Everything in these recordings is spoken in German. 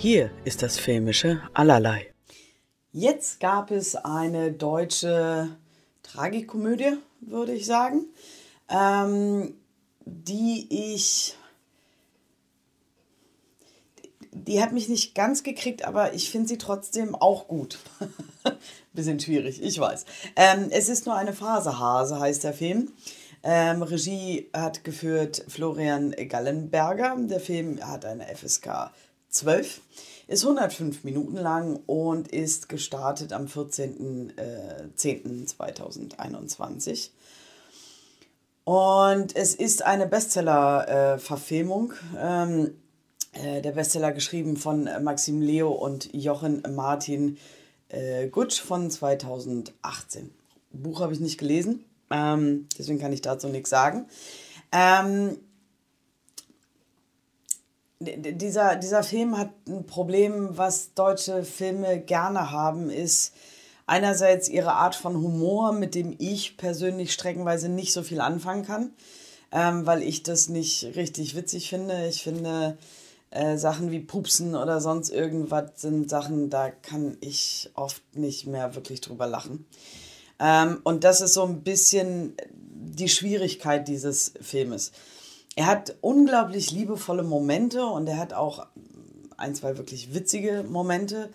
Hier ist das filmische Allerlei. Jetzt gab es eine deutsche Tragikomödie, würde ich sagen, ähm, die ich. Die hat mich nicht ganz gekriegt, aber ich finde sie trotzdem auch gut. Bisschen schwierig, ich weiß. Ähm, es ist nur eine Phasehase, heißt der Film. Ähm, Regie hat geführt Florian Gallenberger. Der Film hat eine FSK 12, ist 105 Minuten lang und ist gestartet am 14.10.2021. Und es ist eine Bestseller-Verfilmung. Ähm, äh, der Bestseller geschrieben von Maxim Leo und Jochen Martin äh, Gutsch von 2018. Buch habe ich nicht gelesen, ähm, deswegen kann ich dazu nichts sagen. Ähm, dieser, dieser Film hat ein Problem, was deutsche Filme gerne haben, ist einerseits ihre Art von Humor, mit dem ich persönlich streckenweise nicht so viel anfangen kann, ähm, weil ich das nicht richtig witzig finde. Ich finde äh, Sachen wie Pupsen oder sonst irgendwas sind Sachen, da kann ich oft nicht mehr wirklich drüber lachen. Ähm, und das ist so ein bisschen die Schwierigkeit dieses Filmes. Er hat unglaublich liebevolle Momente und er hat auch ein, zwei wirklich witzige Momente.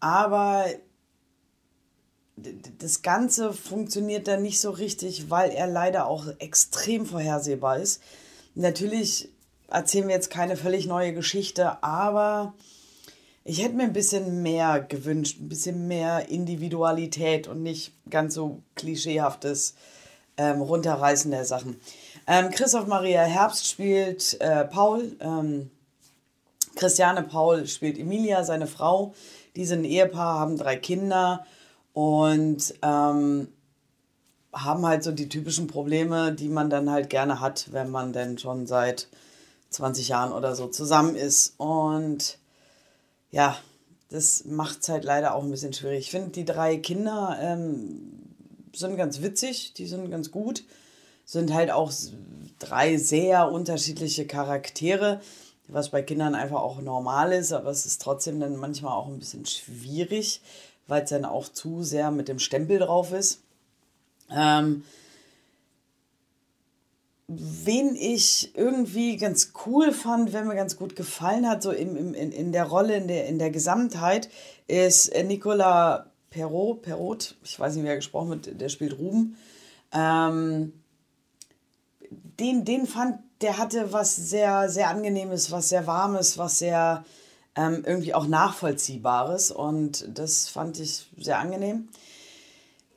Aber das Ganze funktioniert dann nicht so richtig, weil er leider auch extrem vorhersehbar ist. Natürlich erzählen wir jetzt keine völlig neue Geschichte, aber ich hätte mir ein bisschen mehr gewünscht, ein bisschen mehr Individualität und nicht ganz so klischeehaftes ähm, Runterreißen der Sachen. Ähm, Christoph Maria Herbst spielt äh, Paul. Ähm, Christiane Paul spielt Emilia, seine Frau. Die sind ein Ehepaar, haben drei Kinder und ähm, haben halt so die typischen Probleme, die man dann halt gerne hat, wenn man denn schon seit 20 Jahren oder so zusammen ist. Und ja, das macht es halt leider auch ein bisschen schwierig. Ich finde, die drei Kinder ähm, sind ganz witzig, die sind ganz gut sind halt auch drei sehr unterschiedliche Charaktere, was bei Kindern einfach auch normal ist, aber es ist trotzdem dann manchmal auch ein bisschen schwierig, weil es dann auch zu sehr mit dem Stempel drauf ist. Ähm, wen ich irgendwie ganz cool fand, wer mir ganz gut gefallen hat, so im, im, in, in der Rolle, in der, in der Gesamtheit, ist Nicolas Perrault, Perrault, ich weiß nicht, wie er gesprochen wird, der spielt Ruben. Ähm, den, den fand, der hatte was sehr, sehr angenehmes, was sehr warmes, was sehr ähm, irgendwie auch nachvollziehbares und das fand ich sehr angenehm.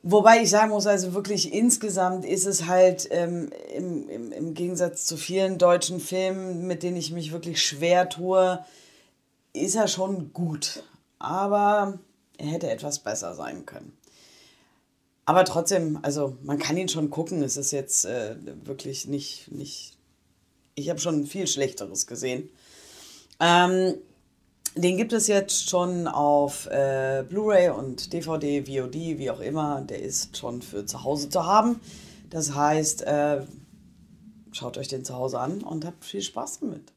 Wobei ich sagen muss, also wirklich insgesamt ist es halt ähm, im, im, im Gegensatz zu vielen deutschen Filmen, mit denen ich mich wirklich schwer tue, ist er schon gut. Aber er hätte etwas besser sein können. Aber trotzdem, also man kann ihn schon gucken. Es ist jetzt äh, wirklich nicht, nicht. Ich habe schon viel Schlechteres gesehen. Ähm, den gibt es jetzt schon auf äh, Blu-ray und DVD, VOD, wie auch immer. Der ist schon für zu Hause zu haben. Das heißt, äh, schaut euch den zu Hause an und habt viel Spaß damit.